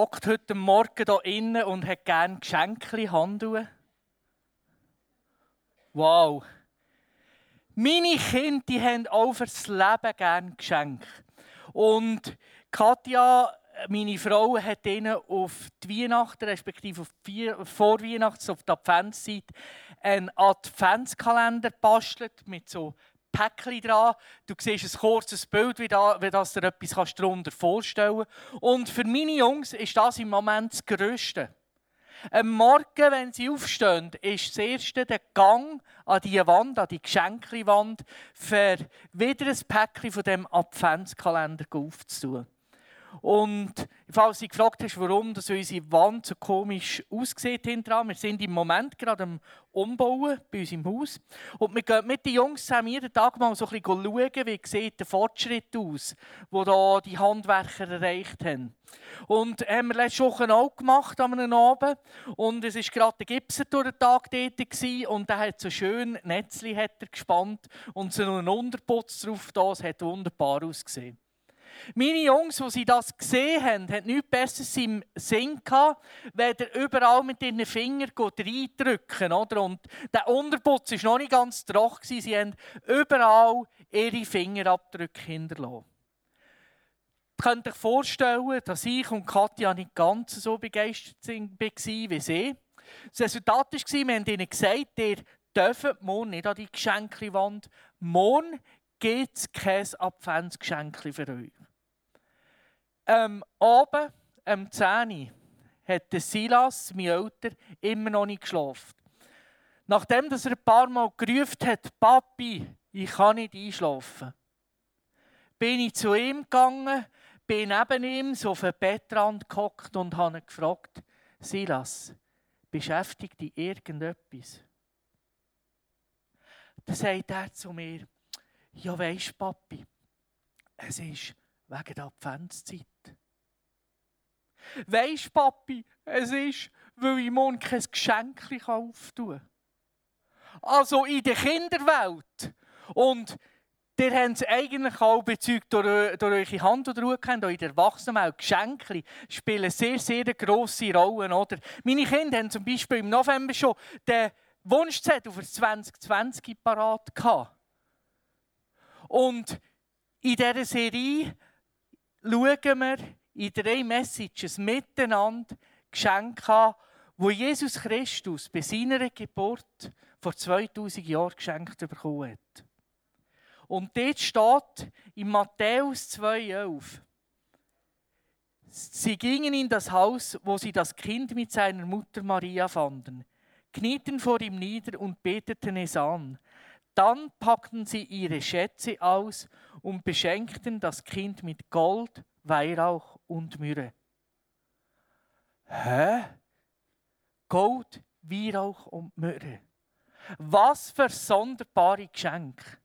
Hockt heute Morgen hier innen und hat gerne Geschenke Handschuhe? Wow. Meine Kinder die haben auch fürs Leben gerne Geschenke. Und Katja, meine Frau, hat ihnen auf die Weihnachten, respektive auf die vor Weihnachts, auf die Adventszeit, einen Adventskalender bastelt mit so Päckchen dran. Du siehst ein kurzes Bild, wie, da, wie das dir etwas darunter vorstellen kannst. Und für meine Jungs ist das im Moment das Größte. Am Morgen, wenn sie aufstehen, ist das erste der Gang an die Wand, an die Geschenkewand, für wieder ein Päckchen von dem Adventskalender aufzutun. Und falls du gefragt hast, warum dass unsere Wand so komisch aussieht hinterher, wir sind im Moment gerade am Umbauen bei uns im Haus. Und wir gehen mit den Jungs zusammen jeden Tag mal so ein bisschen schauen, wie sieht der Fortschritt aus, den da die Handwerker erreicht haben. Und haben wir letzte Woche auch gemacht an einem Abend. Und es war gerade der Gipser durch den Tag tätig und der hat so schön Netzli hat gespannt und so einen Unterputz drauf da. Es hat wunderbar ausgesehen. Meine Jungs, als sie das gesehen haben, hatten nichts Besseres im Sinn gehabt, weder überall mit ihren Fingern reindrücken. Oder? Und der Unterputz war noch nicht ganz trocken. Sie haben überall ihre Fingerabdrücke hinterlassen. Ihr könnt euch vorstellen, dass ich und Katja nicht ganz so begeistert waren wie sie. Das Resultat war, wir haben ihnen gesagt, ihr dürft morgen nicht an die Geschenkewand. Morgen gibt es kein Adventsgeschenk für euch. Ähm, oben am 10 hat Silas, mein Älter, immer noch nicht geschlafen. Nachdem dass er ein paar Mal gerufen hat, Papi, ich kann nicht einschlafen, bin ich zu ihm gegangen, bin neben ihm so auf den Bettrand gehockt und habe ihn gefragt, Silas, beschäftigt dich irgendetwas? Dann sagt er zu mir, ja weisst Papi, es ist wegen der Adventszeit. Weisst, Papi, es ist, weil ich morgen kein Geschenk auftun kann. Also in der Kinderwelt. Und ihr habt es eigentlich auch bezeugt durch, durch eure Hand oder Ruhe auch in der Erwachsenenwelt. Geschenke spielen sehr, sehr grosse Rollen. Oder? Meine Kinder haben zum Beispiel im November schon den Wunschzettel für 2020 parat gehabt. Und in dieser Serie schauen wir in drei Messages miteinander Geschenke an, wo Jesus Christus bei seiner Geburt vor 2000 Jahren geschenkt bekommen hat. Und dort steht in Matthäus 2,11 Sie gingen in das Haus, wo sie das Kind mit seiner Mutter Maria fanden, knieten vor ihm nieder und beteten es an. Dann packten sie ihre Schätze aus und beschenkten das Kind mit Gold, Weihrauch und Myrrhe. Hä? Gold, Weihrauch und Myrrhe. Was für sonderbare Geschenke.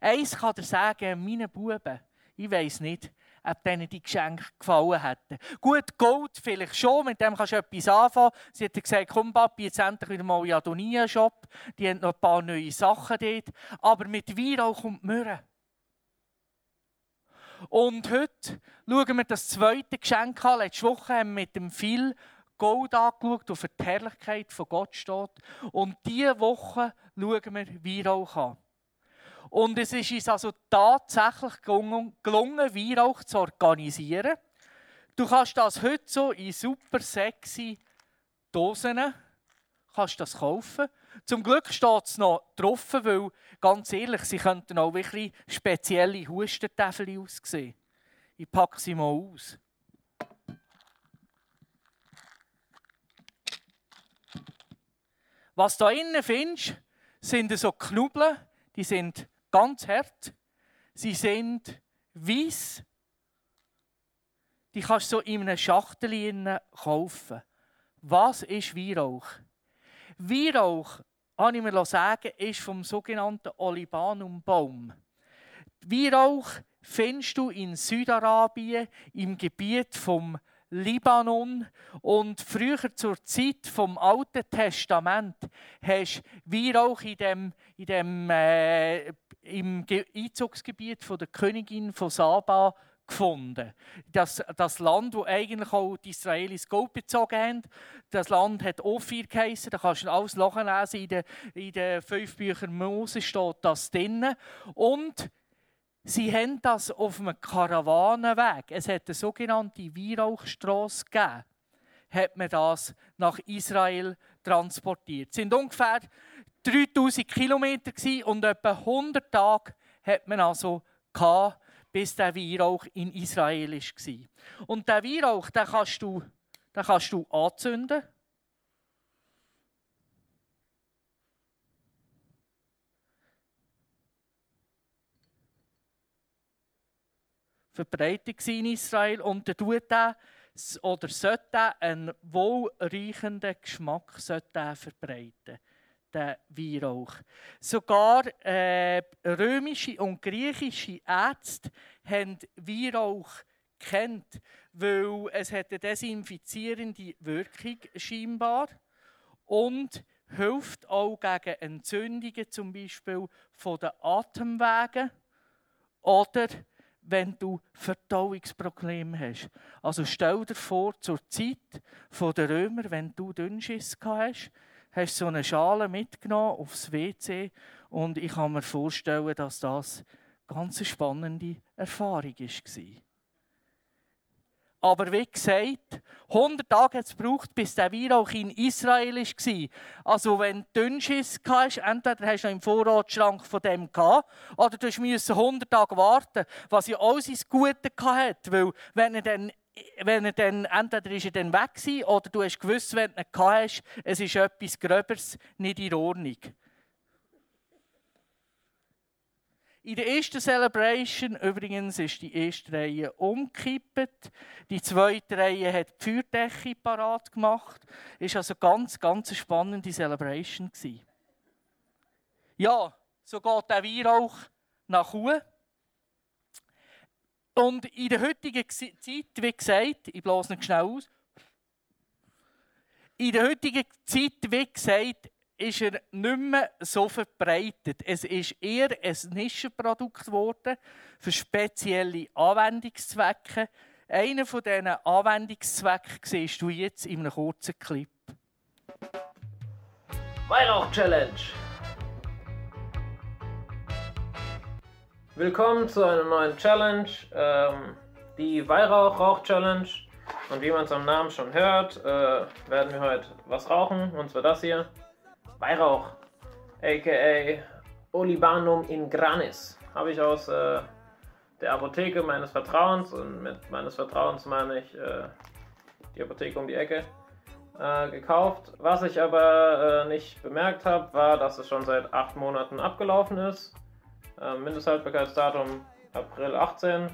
Eins kann er sagen, meine Buben, ich weiß nicht, ob denen die Geschenke gefallen hätten. Gut, Gold vielleicht schon, mit dem kannst du etwas anfangen. Sie hat gesagt, komm Papi, jetzt endlich wieder mal in Adonia-Shop. Die haben noch ein paar neue Sachen dort. Aber mit Weihrauch und Myrrhe. Und heute schauen wir das zweite Geschenk an. Letzte Woche haben wir mit dem Phil Gold angeschaut, auf die Herrlichkeit von Gott steht. Und diese Woche schauen wir Weihrauch an. Und es ist uns also tatsächlich gelungen, Weihrauch zu organisieren. Du kannst das heute so in super sexy Dosen kannst das kaufen. Zum Glück steht es noch drauf, weil, ganz ehrlich, sie könnten auch wirklich spezielle Hustentäfel aussehen. Ich packe sie mal aus. Was da innen findest, sind so Knubbeln, die sind ganz hart. Sie sind weiß. Die kannst du so in einer Schachtel kaufen. Was ist Weihrauch? Weihrauch, habe ich mir sagen, ist vom sogenannten Olibanumbaum. Weihrauch findest du in Südarabien im Gebiet vom Libanon und früher zur Zeit vom Alten Testament hast Weihrauch in dem, in dem äh, im Einzugsgebiet von der Königin von Saba gefunden. Das, das Land, wo eigentlich auch die Israelis Gold bezogen haben, das Land hat Ophir geheißen, da kannst du alles nachlesen, in den, in den fünf Büchern Mose steht das drin. Und sie haben das auf einem Karawanenweg, es hat eine sogenannte Weihrauchstrasse gegeben, hat man das nach Israel transportiert. Es sind ungefähr 3000 Kilometer und etwa 100 Tage hat man also gehabt, bis der Weihrauch in Israel war. Und der Weihrauch, den kannst du, den kannst du anzünden. Verbreitet in Israel und der tut der, oder sollte einen wohlriechenden Geschmack verbreiten der Weihrauch. Sogar äh, römische und griechische Ärzte haben Weihrauch kennt, weil es hat eine desinfizierende Wirkung scheinbar und hilft auch gegen Entzündungen, zum Beispiel von den Atemwegen oder wenn du Verdauungsprobleme hast. Also stell dir vor, zur Zeit der Römer, wenn du Dünnschiss hast, hast so eine Schale mitgenommen aufs WC und ich kann mir vorstellen, dass das eine ganz spannende Erfahrung war. Aber wie gesagt, 100 Tage hat es gebraucht, bis der Weihrauch in Israel war. Also wenn du Dünnschiss hast, entweder hast du noch im Vorratsschrank von dem gehabt, oder du musst 100 Tage warten, was ja alles ins Gute hatte. Weil wenn er dann wenn er dann, entweder ist er dann weg gewesen, oder du hast gewusst, wenn du ihn hast, es ist etwas Gröberes nicht in Ordnung. In der ersten Celebration übrigens ist die erste Reihe umgekippt. Die zweite Reihe hat die Feuerdecke parat gemacht. Ist also ganz, ganz spannende Celebration. Ja, so geht der Weihrauch nach oben. Und in der heutigen Zeit, wie gesagt, ich blase nicht schnell aus, in der heutigen Zeit, wie gesagt, ist er nicht mehr so verbreitet. Es ist eher ein Nischenprodukt geworden für spezielle Anwendungszwecke. Einer von diesen Anwendungszwecken siehst du jetzt in einem kurzen Clip. Weihrauch-Challenge! Willkommen zu einer neuen Challenge, ähm, die Weihrauch-Rauch-Challenge. Und wie man es am Namen schon hört, äh, werden wir heute was rauchen, und zwar das hier. Weihrauch, aka Olibanum in Granis. Habe ich aus äh, der Apotheke meines Vertrauens, und mit meines Vertrauens meine ich äh, die Apotheke um die Ecke, äh, gekauft. Was ich aber äh, nicht bemerkt habe, war, dass es schon seit acht Monaten abgelaufen ist äh, Mindesthaltbarkeitsdatum April 18.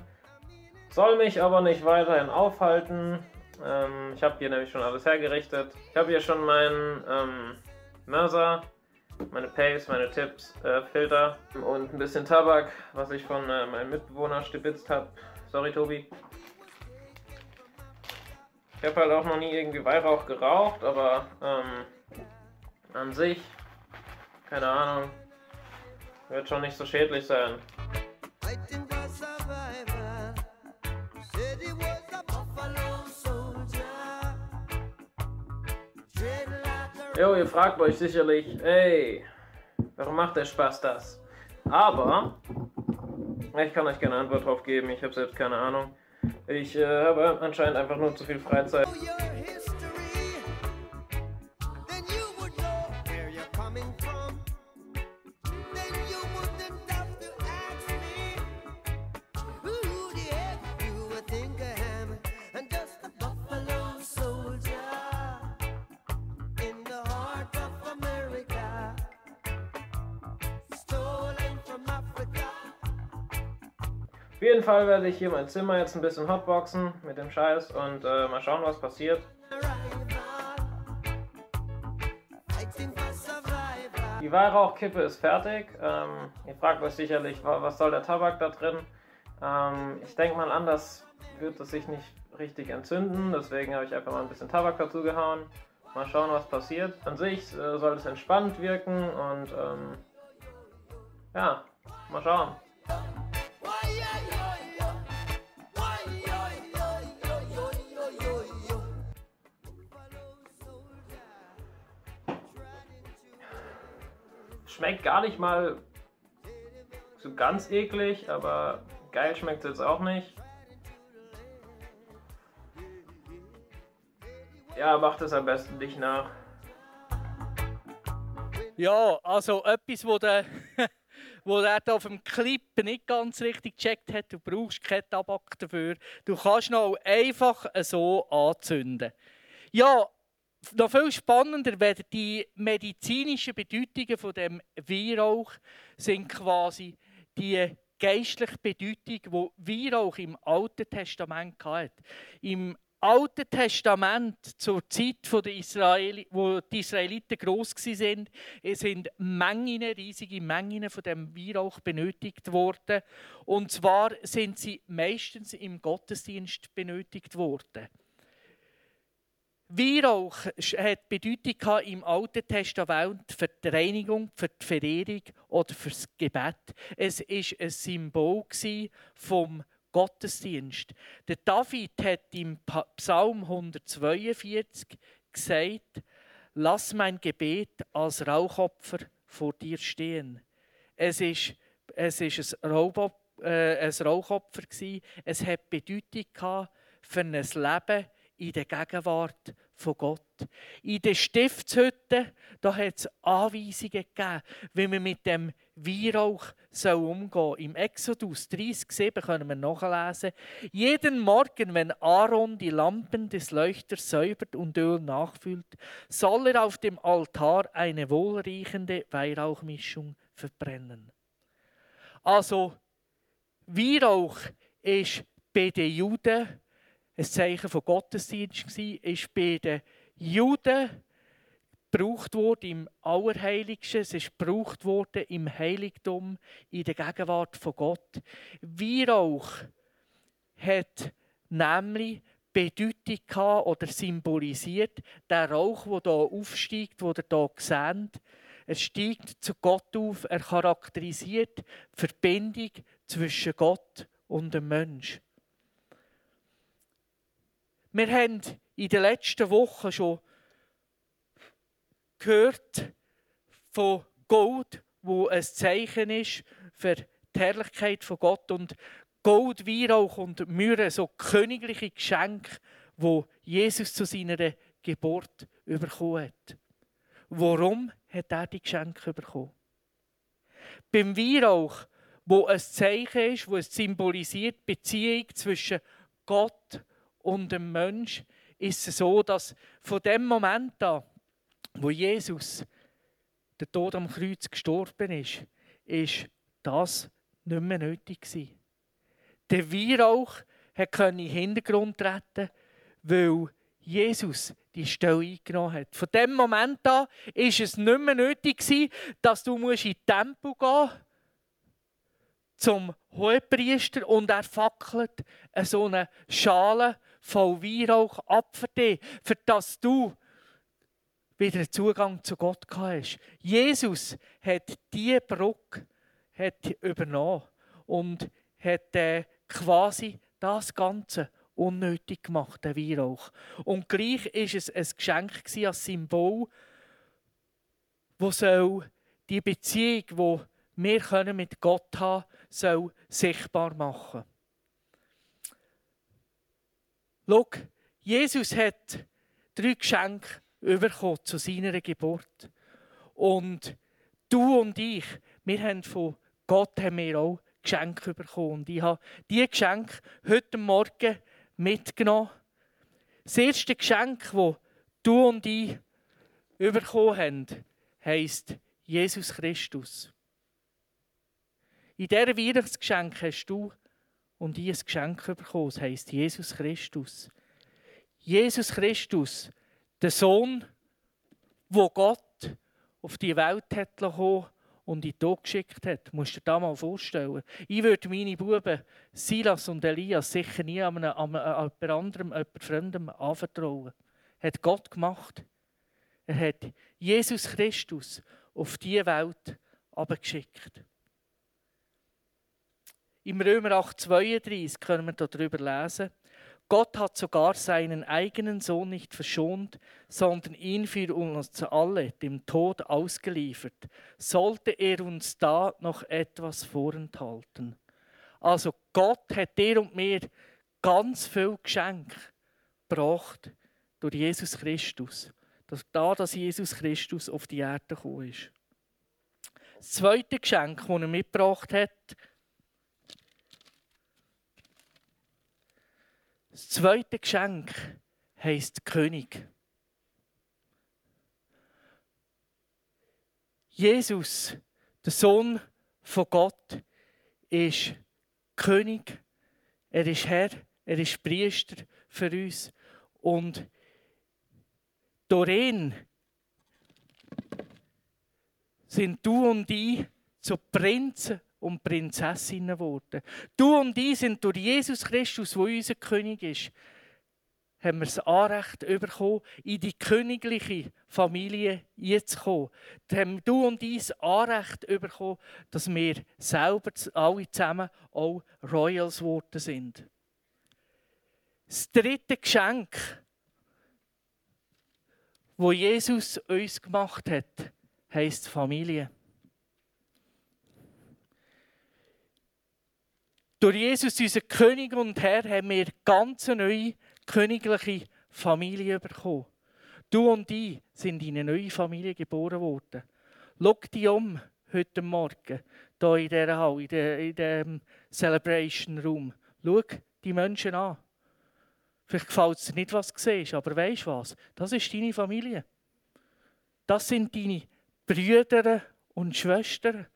Soll mich aber nicht weiterhin aufhalten. Ähm, ich habe hier nämlich schon alles hergerichtet. Ich habe hier schon meinen ähm, Mörser, meine Pace, meine Tipps, äh, Filter und ein bisschen Tabak, was ich von äh, meinem Mitbewohner stibitzt habe. Sorry, Tobi. Ich habe halt auch noch nie irgendwie Weihrauch geraucht, aber ähm, an sich, keine Ahnung, wird schon nicht so schädlich sein. Jo, ihr fragt euch sicherlich, ey, warum macht der Spaß das? Aber, ich kann euch keine Antwort drauf geben, ich habe selbst keine Ahnung. Ich äh, habe anscheinend einfach nur zu viel Freizeit. Jeden Fall werde ich hier mein Zimmer jetzt ein bisschen hotboxen mit dem Scheiß und äh, mal schauen, was passiert. Die Weihrauchkippe ist fertig. Ähm, ihr fragt euch sicherlich, was soll der Tabak da drin? Ähm, ich denke mal an, das wird es sich nicht richtig entzünden. Deswegen habe ich einfach mal ein bisschen Tabak dazu gehauen. Mal schauen, was passiert. An sich äh, soll es entspannt wirken und ähm, ja, mal schauen. Schmeckt gar nicht mal so ganz eklig, aber geil schmeckt es jetzt auch nicht. Ja, macht es am besten dich nach. Ja, also etwas, wo der, wo der auf dem Clip nicht ganz richtig gecheckt hat. Du brauchst keinen Tabak dafür. Du kannst noch einfach so anzünden. Ja, noch viel spannender werden die medizinischen Bedeutungen von dem Weihrauch sind quasi die geistliche Bedeutung, die Weihrauch im Alten Testament hat. Im Alten Testament zur Zeit wo die Israeliten groß sind, sind Mengen, riesige Mengen von dem Weihrauch benötigt worden. Und zwar sind sie meistens im Gottesdienst benötigt worden. Weihrauch hat Bedeutung im Alten Testament für die Reinigung, für die Verehrung oder für das Gebet. Es war ein Symbol vom Gottesdienst. Der David hat im Psalm 142 gesagt, lass mein Gebet als Rauchopfer vor dir stehen. Es ist, es ist ein, Rauchopfer, äh, ein Rauchopfer. Es hat Bedeutung für ein Leben in der Gegenwart von Gott. In den Stiftshütten da hat es Anweisungen gegeben, wie man mit dem Weihrauch umgehen soll. Im Exodus 30,7 können wir nachlesen. Jeden Morgen, wenn Aaron die Lampen des Leuchters säubert und Öl nachfüllt, soll er auf dem Altar eine wohlriechende Weihrauchmischung verbrennen. Also, Weihrauch ist bei den Juden ein Zeichen von Gottesdienst gewesen, ist bei den Juden gebraucht worden im Allerheiligsten, es ist gebraucht worden im Heiligtum, in der Gegenwart von Gott. Weihrauch hat nämlich Bedeutung gehabt oder symbolisiert, der Rauch, der hier aufsteigt, den ihr hier seht, er steigt zu Gott auf, er charakterisiert die Verbindung zwischen Gott und dem Menschen. Wir haben in den letzten Wochen schon gehört von Gold, wo ein Zeichen ist für die Herrlichkeit von Gott und Gold, Weihrauch und Myrrhe, so königliche Geschenke, wo Jesus zu seiner Geburt bekommen hat. Warum hat er die Geschenke bekommen? Beim Weihrauch, wo ein Zeichen ist, wo es symbolisiert Beziehung zwischen Gott und dem Mensch ist es so, dass von dem Moment an, wo Jesus der Tod am Kreuz gestorben ist, ist das nicht mehr nötig gewesen. Der Weihrauch konnte in den Hintergrund treten, weil Jesus die Stelle eingenommen hat. Von dem Moment an ist es nicht mehr nötig gewesen, dass du in den Tempel gehen musst, zum Hohepriester und er fackelt so eine Schale voll Weihrauch ab für dich, für dass du wieder Zugang zu Gott hast. Jesus hat diese Brücke hat übernommen und hat äh, quasi das Ganze unnötig gemacht, der Weihrauch. Und gleich ist es ein Geschenk gewesen, als Symbol, wo soll die Beziehung, wo wir mit Gott haben, soll sichtbar machen. Schau, Jesus hat drei Geschenke bekommen zu seiner Geburt. Und du und ich, wir haben von Gott haben wir auch Geschenke bekommen. Und ich habe diese Geschenke heute Morgen mitgenommen. Das erste Geschenk, das du und ich bekommen haben, heisst Jesus Christus. In diesem Weihnachtsgeschenk hast du und ich ein Geschenk bekommen. Das heisst Jesus Christus. Jesus Christus, der Sohn, wo Gott auf die Welt hat kommen und in den geschickt hat. Musst du dir das mal vorstellen. Ich würde meine Buben Silas und Elias sicher nie an, einem, an jemand anderem, jemand Fremdem anvertrauen. Hat Gott gemacht. Er hat Jesus Christus auf diese Welt abgeschickt. Im Römer 8,32 können wir darüber lesen. Gott hat sogar seinen eigenen Sohn nicht verschont, sondern ihn für uns alle dem Tod ausgeliefert. Sollte er uns da noch etwas vorenthalten? Also Gott hat dir und mir ganz viel Geschenk gebracht durch Jesus Christus. Dass da, dass Jesus Christus auf die Erde gekommen ist. Das zweite Geschenk, das er mitgebracht hat, das zweite Geschenk heisst König. Jesus, der Sohn von Gott, ist König, er ist Herr, er ist Priester für uns. Und ihn sind du und ich zu Prinzen und Prinzessinnen geworden. Du und ich sind durch Jesus Christus, wo unser König ist, haben wir das Anrecht bekommen, in die königliche Familie zu kommen. Haben du und ich das Anrecht bekommen, dass wir selber alle zusammen auch Royals geworden sind. Das dritte Geschenk, wo Jesus uns gemacht hat, heißt Familie. Durch Jesus, unseren König und Herr, haben wir ganz neue königliche Familie bekommen. Du und ich sind in eine neue Familie geboren worden. Schau dich um heute Morgen, hier in dieser Halle, in diesem Celebration Room. Schau die Menschen an. Vielleicht gefällt es dir nicht, was du siehst, aber weißt du was? Das ist deine Familie. Das sind deine Brüder und Schwestern.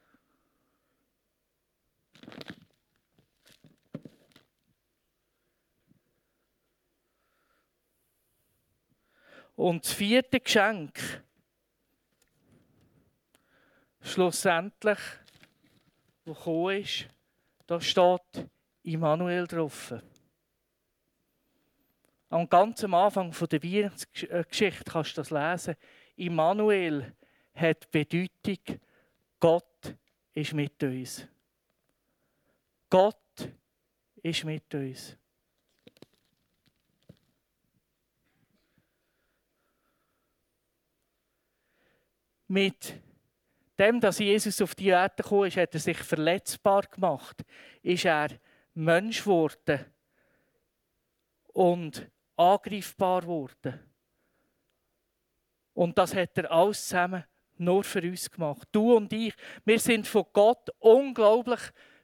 Und das vierte Geschenk, schlussendlich, wo gekommen ist, da steht Immanuel drauf. Am ganz Anfang der Weihnachtsgeschichte kannst du das lesen. Immanuel hat die Bedeutung, Gott ist mit uns. Gott ist mit uns. Mit dem, dass Jesus auf die Erde gekommen ist, hat er sich verletzbar gemacht. Ist er Mensch geworden und angreifbar geworden. Und das hat er alles zusammen nur für uns gemacht. Du und ich, wir sind von Gott unglaublich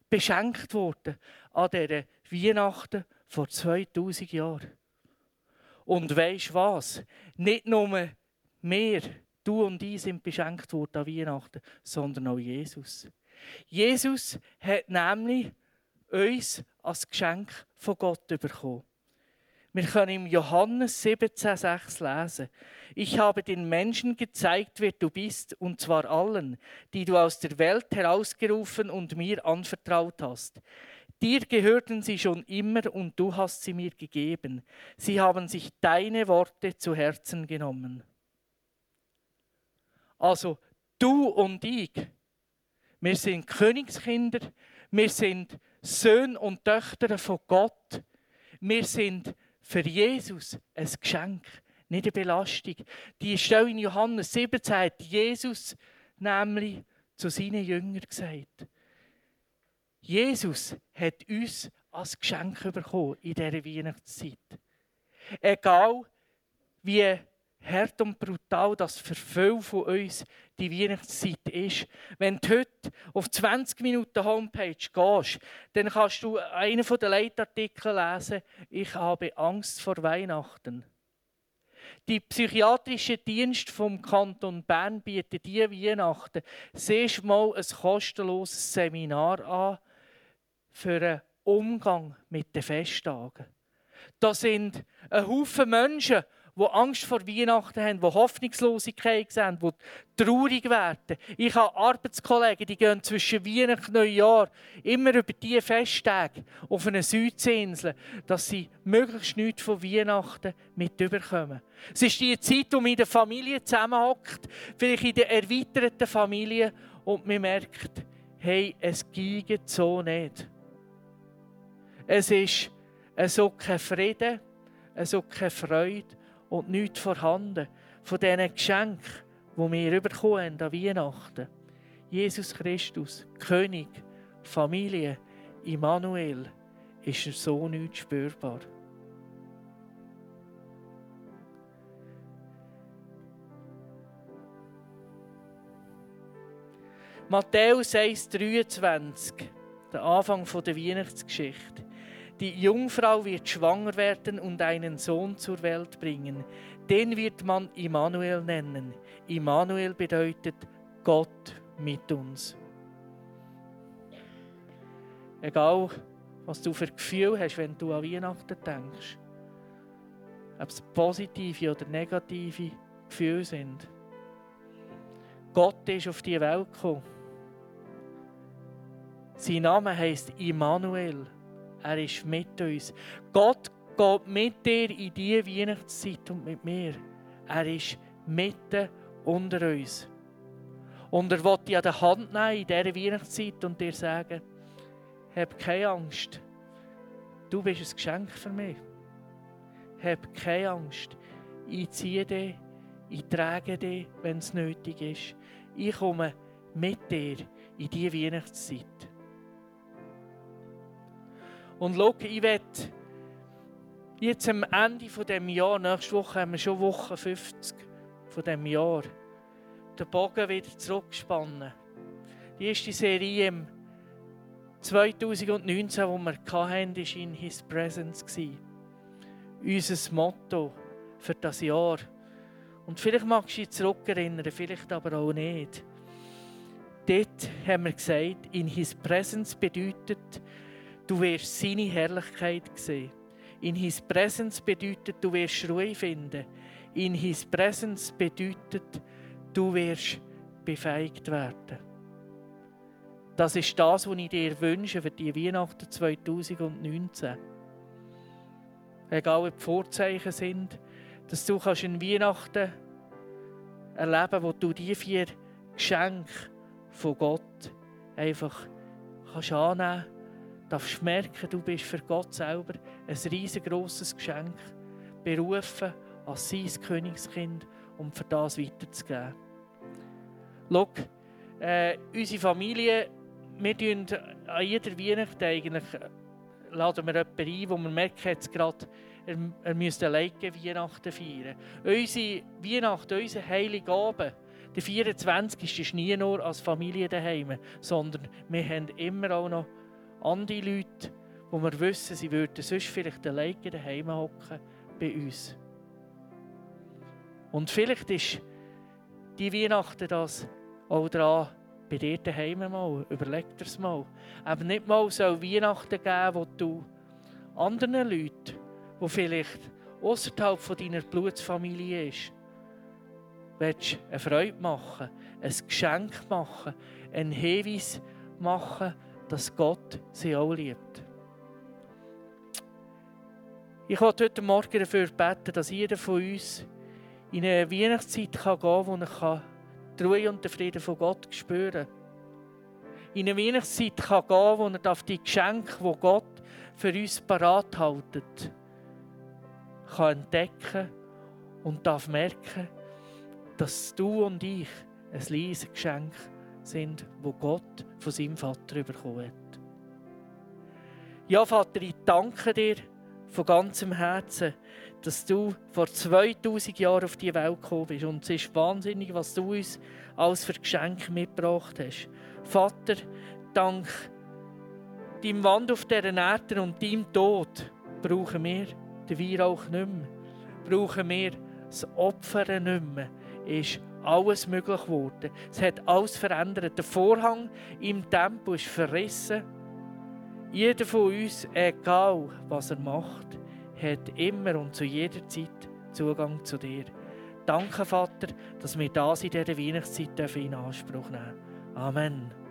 beschenkt worden an dieser Weihnachten vor 2000 Jahren. Und weisst was? Nicht nur wir, du und ich sind beschenkt worden an Weihnachten, sondern auch Jesus. Jesus hat nämlich uns als Geschenk von Gott bekommen. Wir können im Johannes 17,6 lesen. Ich habe den Menschen gezeigt, wer du bist, und zwar allen, die du aus der Welt herausgerufen und mir anvertraut hast. Dir gehörten sie schon immer und du hast sie mir gegeben. Sie haben sich deine Worte zu Herzen genommen. Also du und ich, wir sind Königskinder, wir sind Söhne und Töchter von Gott. Wir sind für Jesus ein Geschenk, nicht eine Belastung. Die Stelle in Johannes 17 hat Jesus nämlich zu seinen Jüngern gesagt. Jesus hat uns als Geschenk bekommen in dieser Weihnachtszeit. Egal wie hart und brutal das für viele von uns die Weihnachtszeit ist. Wenn du heute auf 20 Minuten Homepage gehst, dann kannst du einen der Leitartikel lesen, ich habe Angst vor Weihnachten. Die psychiatrische Dienst vom Kanton Bern bietet diese Weihnachten siehst mal ein kostenloses Seminar an für einen Umgang mit den Festtagen. Da sind ein Haufen Menschen, die Angst vor Weihnachten haben, die Hoffnungslosigkeit sehen, die traurig werden. Ich habe Arbeitskollegen, die gehen zwischen Weihnachten und Neujahr immer über diese Festtage auf eine Südseeinsel, dass sie möglichst nichts von Weihnachten mit überkommen. Es ist die Zeit, wo man in der Familie zusammenhockt, vielleicht in der erweiterten Familie, und man merkt, hey, es geht so nicht. Es ist ist kein Frieden, ist keine Freude und nichts vorhanden von diesen Geschenken, die wir bekommen an Weihnachten. Jesus Christus, König, Familie, Immanuel, ist so nicht spürbar. Matthäus 1,23, der Anfang der Weihnachtsgeschichte. Die Jungfrau wird schwanger werden und einen Sohn zur Welt bringen. Den wird man Immanuel nennen. Immanuel bedeutet Gott mit uns. Egal, was du für Gefühl hast, wenn du an Weihnachten denkst. Ob es positive oder negative Gefühle sind. Gott ist auf die Welt gekommen. Sein Name heißt Immanuel. Er ist mit uns. Gott geht mit dir in diese Weihnachtszeit und mit mir. Er ist mitten unter uns. Und er will dich an der Hand nehmen in dieser Weihnachtszeit und dir sagen, hab keine Angst. Du bist ein Geschenk für mich. Hab keine Angst. Ich ziehe dich, ich trage dich, wenn es nötig ist. Ich komme mit dir in diese Weihnachtszeit. Und schau, ich werde jetzt am Ende dieses dem Jahr, nächste Woche haben wir schon Woche 50 von dem Jahr, den Bogen wieder zurückspannen. Die erste Serie im 2019, die wir hatten, war in His Presence. Unser Motto für das Jahr. Und vielleicht magst du dich zurückerinnern, vielleicht aber auch nicht. Dort haben wir gesagt, in His Presence bedeutet, Du wirst seine Herrlichkeit sehen. In His Presence bedeutet, du wirst Ruhe finden. In His Presence bedeutet, du wirst befähigt werden. Das ist das, was ich dir wünsche für die Weihnachten 2019. Egal, ob die Vorzeichen sind, dass du kannst in Weihnachten erleben wo du die vier Geschenke von Gott einfach kannst annehmen darfst merken, du bist für Gott selber ein riesengroßes Geschenk, berufen als sein Königskind, um für das weiterzugeben. Schau, äh, unsere Familie, wir tun an jeder Weihnacht eigentlich, laden wir jemanden ein, wo wir merken, jetzt gerade, er, er müsste alleine Weihnachten feiern. Unsere Weihnachten, unsere Heilige Abend, der 24. ist nie nur als Familie daheim, sondern wir haben immer auch noch andere Leute, wo wir wissen, sie würden sonst vielleicht alleine daheim hocken bei uns. Und vielleicht ist die Weihnachten das auch dran, bei dir daheim mal, überleg dir es mal. Aber nicht mal so Weihnachten geben, wo du anderen Leuten, die vielleicht außerhalb von deiner Blutsfamilie ist, willst eine Freude machen, ein Geschenk machen, einen Hinweis machen, dass Gott sie auch liebt. Ich wollte heute Morgen dafür beten, dass jeder von uns in eine Weihnachtszeit gehen kann, wo er die Ruhe und den Frieden von Gott spüren kann. In eine Weihnachtszeit kann gehen, wo er die Geschenke, die Gott für uns parat hält, kann entdecken und darf merken, dass du und ich ein leises Geschenk sind, wo Gott von seinem Vater bekommen hat. Ja, Vater, ich danke dir von ganzem Herzen, dass du vor 2000 Jahren auf die Welt gekommen bist. Und es ist wahnsinnig, was du uns als für Geschenk mitgebracht hast. Vater, dank deinem Wand auf dieser Erde und deinem Tod brauchen wir den Weihrauch nicht mehr. Brauchen wir das Opfer nicht mehr. Ist alles möglich geworden. Es hat alles verändert. Der Vorhang im Tempel ist verrissen. Jeder von uns, egal was er macht, hat immer und zu jeder Zeit Zugang zu dir. Danke, Vater, dass wir das in dieser Weihnachtszeit in Anspruch nehmen Amen.